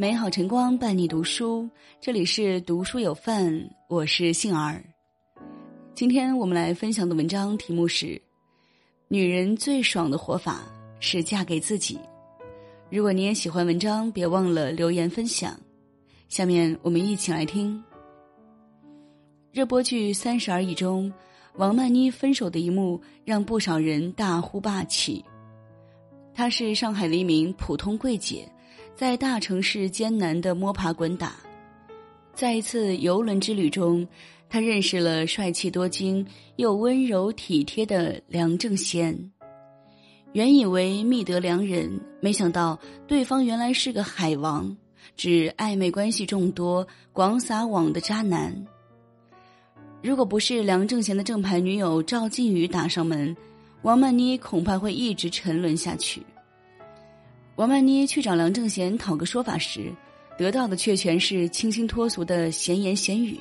美好晨光伴你读书，这里是读书有范，我是杏儿。今天我们来分享的文章题目是：女人最爽的活法是嫁给自己。如果你也喜欢文章，别忘了留言分享。下面我们一起来听。热播剧《三十而已》中，王曼妮分手的一幕让不少人大呼霸气。她是上海的一名普通柜姐。在大城市艰难的摸爬滚打，在一次游轮之旅中，他认识了帅气多金又温柔体贴的梁正贤。原以为觅得良人，没想到对方原来是个海王，只暧昧关系众多、广撒网的渣男。如果不是梁正贤的正牌女友赵静宇打上门，王曼妮恐怕会一直沉沦下去。王曼妮去找梁正贤讨个说法时，得到的却全是清新脱俗的闲言闲语。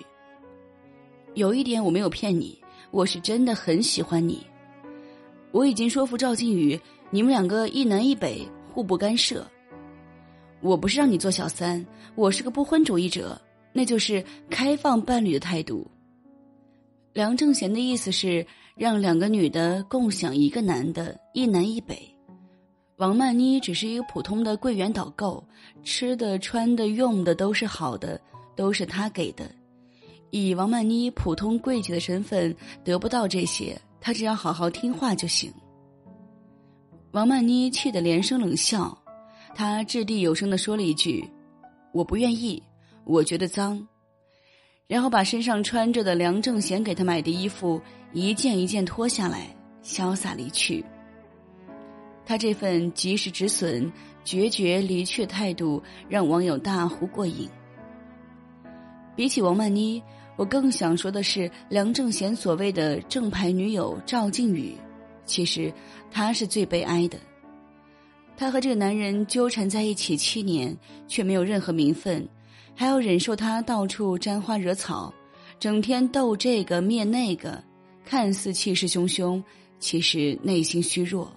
有一点我没有骗你，我是真的很喜欢你。我已经说服赵靖宇，你们两个一南一北，互不干涉。我不是让你做小三，我是个不婚主义者，那就是开放伴侣的态度。梁正贤的意思是让两个女的共享一个男的，一南一北。王曼妮只是一个普通的柜员导购，吃的、穿的、用的都是好的，都是他给的。以王曼妮普通柜姐的身份，得不到这些，她只要好好听话就行。王曼妮气得连声冷笑，她掷地有声的说了一句：“我不愿意，我觉得脏。”然后把身上穿着的梁正贤给她买的衣服一件一件脱下来，潇洒离去。他这份及时止损、决绝离去态度，让网友大呼过瘾。比起王曼妮，我更想说的是梁正贤所谓的正牌女友赵静宇，其实她是最悲哀的。她和这个男人纠缠在一起七年，却没有任何名分，还要忍受他到处沾花惹草，整天斗这个灭那个，看似气势汹汹，其实内心虚弱。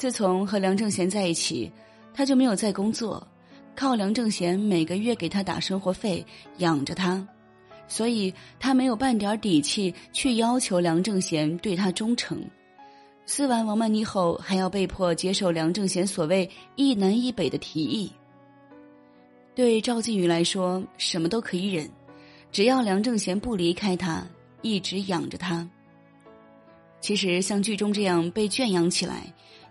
自从和梁正贤在一起，他就没有再工作，靠梁正贤每个月给他打生活费养着他，所以他没有半点底气去要求梁正贤对他忠诚。撕完王曼妮后，还要被迫接受梁正贤所谓一南一北的提议。对赵靖宇来说，什么都可以忍，只要梁正贤不离开他，一直养着他。其实像剧中这样被圈养起来。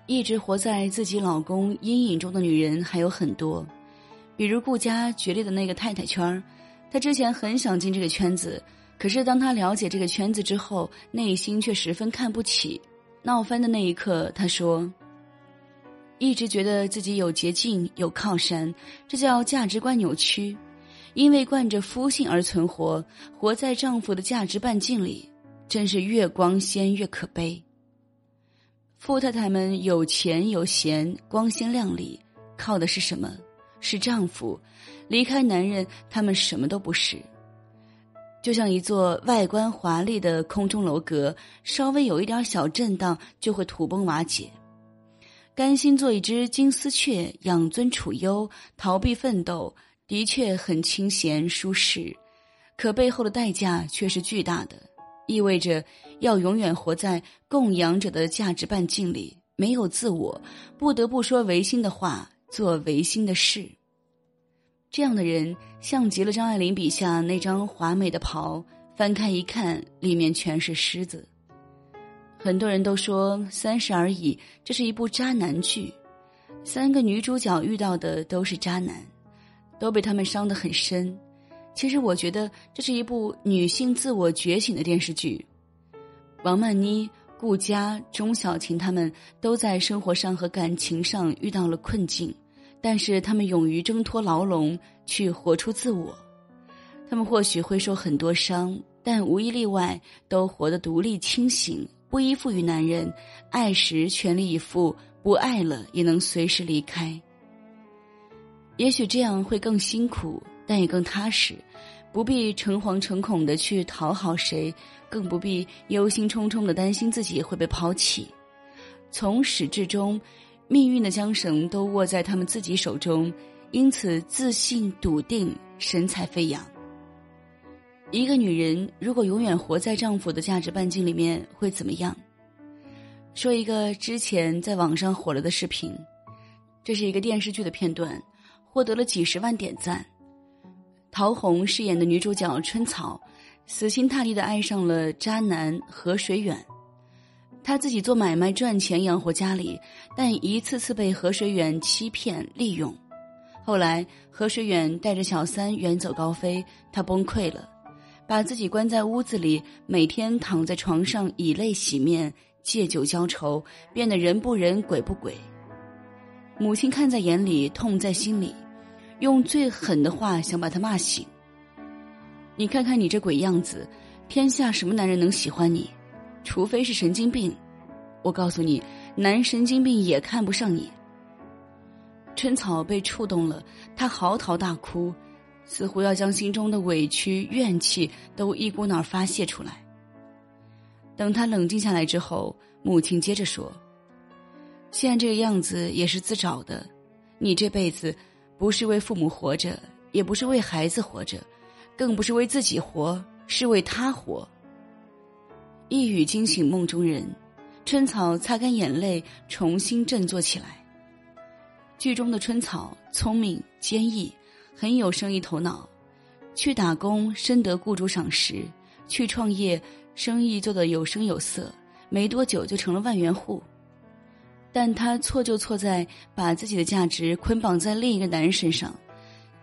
一直活在自己老公阴影中的女人还有很多，比如顾家决裂的那个太太圈儿，她之前很想进这个圈子，可是当她了解这个圈子之后，内心却十分看不起。闹翻的那一刻，她说：“一直觉得自己有捷径有靠山，这叫价值观扭曲，因为惯着夫性而存活，活在丈夫的价值半径里，真是越光鲜越可悲。”富太太们有钱有闲，光鲜亮丽，靠的是什么？是丈夫。离开男人，他们什么都不是。就像一座外观华丽的空中楼阁，稍微有一点小震荡，就会土崩瓦解。甘心做一只金丝雀，养尊处优，逃避奋斗，的确很清闲舒适，可背后的代价却是巨大的。意味着要永远活在供养者的价值半径里，没有自我，不得不说违心的话，做违心的事。这样的人像极了张爱玲笔下那张华美的袍，翻开一看，里面全是虱子。很多人都说《三十而已》这是一部渣男剧，三个女主角遇到的都是渣男，都被他们伤得很深。其实我觉得这是一部女性自我觉醒的电视剧。王曼妮、顾佳、钟小琴他们都在生活上和感情上遇到了困境，但是他们勇于挣脱牢笼，去活出自我。他们或许会受很多伤，但无一例外都活得独立清醒，不依附于男人，爱时全力以赴，不爱了也能随时离开。也许这样会更辛苦。但也更踏实，不必诚惶诚恐的去讨好谁，更不必忧心忡忡的担心自己会被抛弃。从始至终，命运的缰绳都握在他们自己手中，因此自信笃定，神采飞扬。一个女人如果永远活在丈夫的价值半径里面，会怎么样？说一个之前在网上火了的视频，这是一个电视剧的片段，获得了几十万点赞。陶虹饰演的女主角春草，死心塌地的爱上了渣男何水远。她自己做买卖赚钱养活家里，但一次次被何水远欺骗利用。后来何水远带着小三远走高飞，她崩溃了。把自己关在屋子里，每天躺在床上以泪洗面，借酒浇愁，变得人不人鬼不鬼。母亲看在眼里，痛在心里，用最狠的话想把他骂醒。你看看你这鬼样子，天下什么男人能喜欢你？除非是神经病。我告诉你，男神经病也看不上你。春草被触动了，她嚎啕大哭。似乎要将心中的委屈、怨气都一股脑发泄出来。等他冷静下来之后，母亲接着说：“现在这个样子也是自找的，你这辈子不是为父母活着，也不是为孩子活着，更不是为自己活，是为他活。”一语惊醒梦中人，春草擦干眼泪，重新振作起来。剧中的春草聪明坚毅。很有生意头脑，去打工深得雇主赏识，去创业生意做得有声有色，没多久就成了万元户。但他错就错在把自己的价值捆绑在另一个男人身上，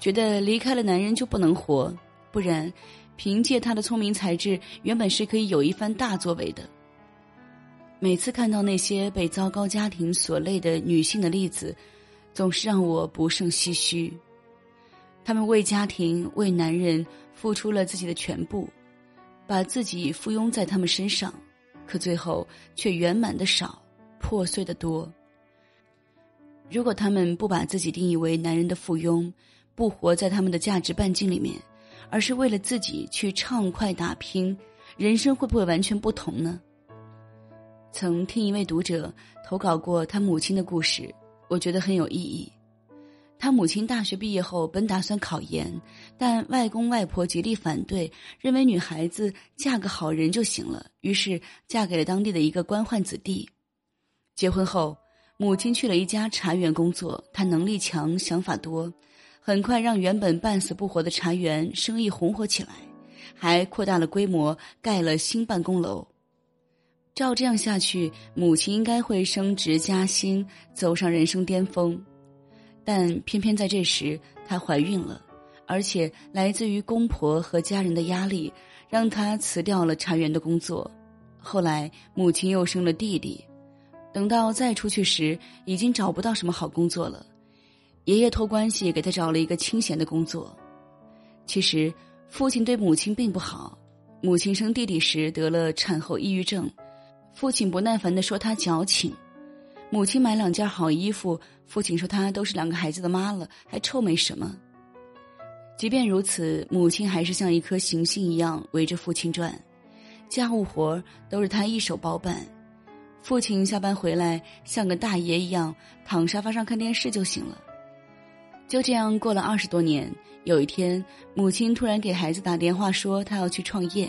觉得离开了男人就不能活，不然凭借他的聪明才智，原本是可以有一番大作为的。每次看到那些被糟糕家庭所累的女性的例子，总是让我不胜唏嘘。他们为家庭、为男人付出了自己的全部，把自己附庸在他们身上，可最后却圆满的少，破碎的多。如果他们不把自己定义为男人的附庸，不活在他们的价值半径里面，而是为了自己去畅快打拼，人生会不会完全不同呢？曾听一位读者投稿过他母亲的故事，我觉得很有意义。他母亲大学毕业后本打算考研，但外公外婆极力反对，认为女孩子嫁个好人就行了，于是嫁给了当地的一个官宦子弟。结婚后，母亲去了一家茶园工作，她能力强，想法多，很快让原本半死不活的茶园生意红火起来，还扩大了规模，盖了新办公楼。照这样下去，母亲应该会升职加薪，走上人生巅峰。但偏偏在这时，她怀孕了，而且来自于公婆和家人的压力，让她辞掉了茶园的工作。后来，母亲又生了弟弟，等到再出去时，已经找不到什么好工作了。爷爷托关系给他找了一个清闲的工作。其实，父亲对母亲并不好。母亲生弟弟时得了产后抑郁症，父亲不耐烦地说他矫情。母亲买两件好衣服，父亲说她都是两个孩子的妈了，还臭美什么？即便如此，母亲还是像一颗行星一样围着父亲转，家务活都是他一手包办。父亲下班回来像个大爷一样躺沙发上看电视就行了。就这样过了二十多年，有一天，母亲突然给孩子打电话说她要去创业。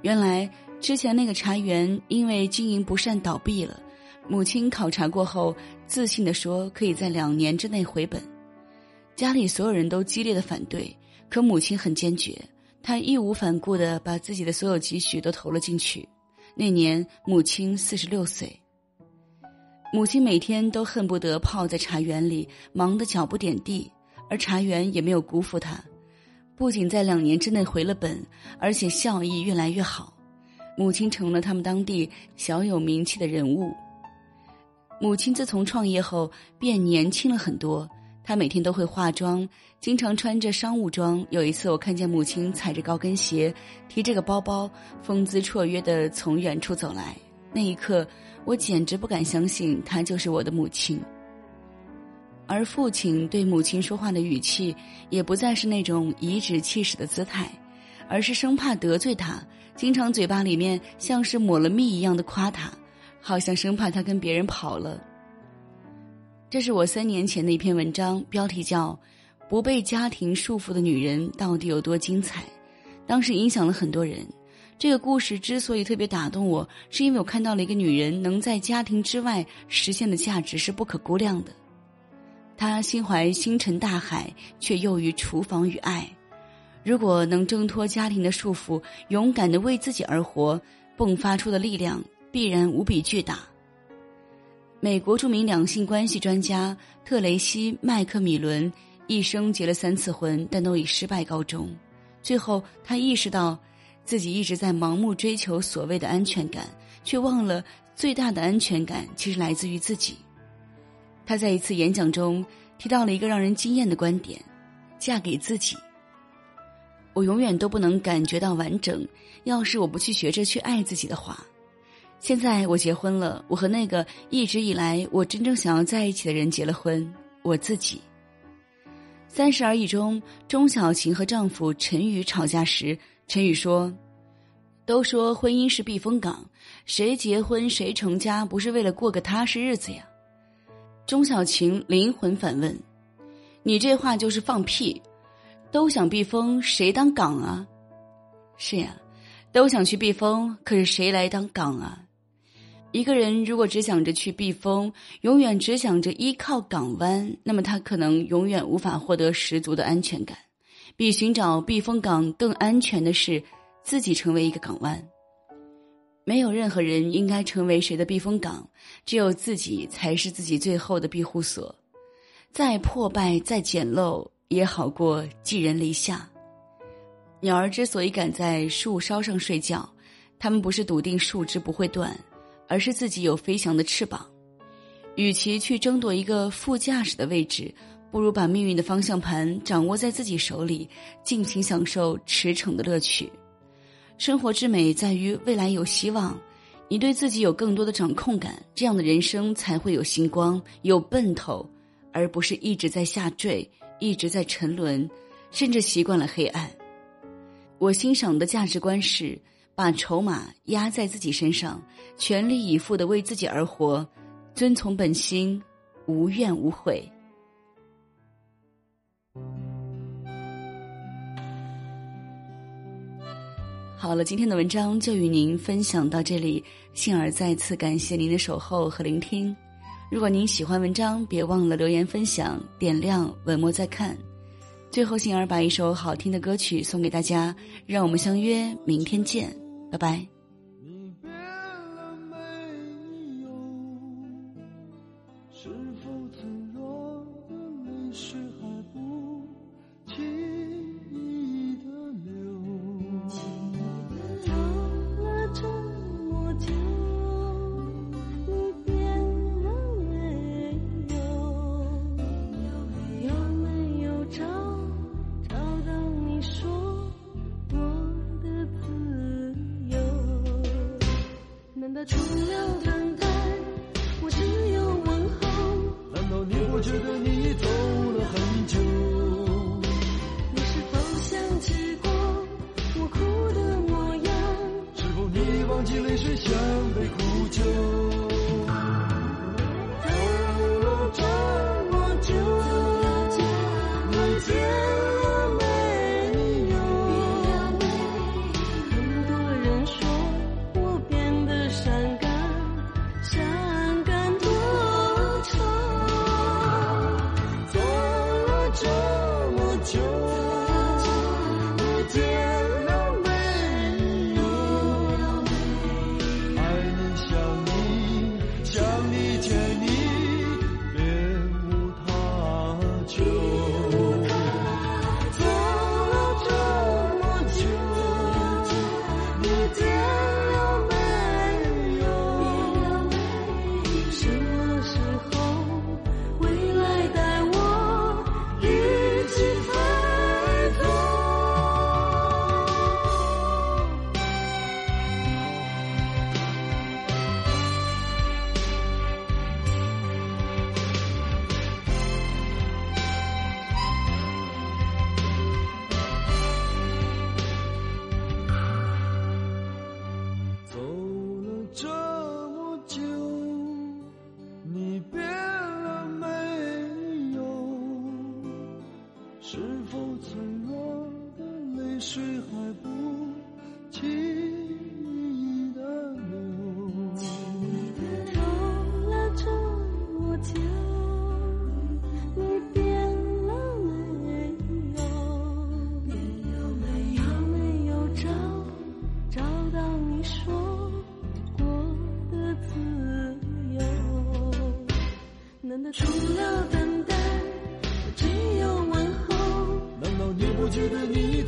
原来之前那个茶园因为经营不善倒闭了。母亲考察过后，自信地说：“可以在两年之内回本。”家里所有人都激烈的反对，可母亲很坚决，她义无反顾地把自己的所有积蓄都投了进去。那年，母亲四十六岁。母亲每天都恨不得泡在茶园里，忙得脚不点地，而茶园也没有辜负她，不仅在两年之内回了本，而且效益越来越好。母亲成了他们当地小有名气的人物。母亲自从创业后变年轻了很多，她每天都会化妆，经常穿着商务装。有一次，我看见母亲踩着高跟鞋，提着个包包，风姿绰约的从远处走来。那一刻，我简直不敢相信她就是我的母亲。而父亲对母亲说话的语气，也不再是那种颐指气使的姿态，而是生怕得罪她，经常嘴巴里面像是抹了蜜一样的夸她。好像生怕她跟别人跑了。这是我三年前的一篇文章，标题叫《不被家庭束缚的女人到底有多精彩》，当时影响了很多人。这个故事之所以特别打动我，是因为我看到了一个女人能在家庭之外实现的价值是不可估量的。她心怀星辰大海，却囿于厨房与爱。如果能挣脱家庭的束缚，勇敢的为自己而活，迸发出的力量必然无比巨大。美国著名两性关系专家特雷西·麦克米伦一生结了三次婚，但都以失败告终。最后，他意识到。自己一直在盲目追求所谓的安全感，却忘了最大的安全感其实来自于自己。他在一次演讲中提到了一个让人惊艳的观点：嫁给自己。我永远都不能感觉到完整，要是我不去学着去爱自己的话。现在我结婚了，我和那个一直以来我真正想要在一起的人结了婚，我自己。三十而已中，钟小琴和丈夫陈宇吵架时。陈宇说：“都说婚姻是避风港，谁结婚谁成家，不是为了过个踏实日子呀？”钟小晴灵魂反问：“你这话就是放屁！都想避风，谁当港啊？是呀，都想去避风，可是谁来当港啊？一个人如果只想着去避风，永远只想着依靠港湾，那么他可能永远无法获得十足的安全感。”比寻找避风港更安全的是，自己成为一个港湾。没有任何人应该成为谁的避风港，只有自己才是自己最后的庇护所。再破败、再简陋，也好过寄人篱下。鸟儿之所以敢在树梢上睡觉，它们不是笃定树枝不会断，而是自己有飞翔的翅膀。与其去争夺一个副驾驶的位置。不如把命运的方向盘掌握在自己手里，尽情享受驰骋的乐趣。生活之美在于未来有希望，你对自己有更多的掌控感，这样的人生才会有星光、有奔头，而不是一直在下坠、一直在沉沦，甚至习惯了黑暗。我欣赏的价值观是把筹码压在自己身上，全力以赴的为自己而活，遵从本心，无怨无悔。好了，今天的文章就与您分享到这里。杏儿再次感谢您的守候和聆听。如果您喜欢文章，别忘了留言分享、点亮、文末再看。最后，杏儿把一首好听的歌曲送给大家，让我们相约明天见，拜拜。除了是否脆弱？的泪水还不停觉得你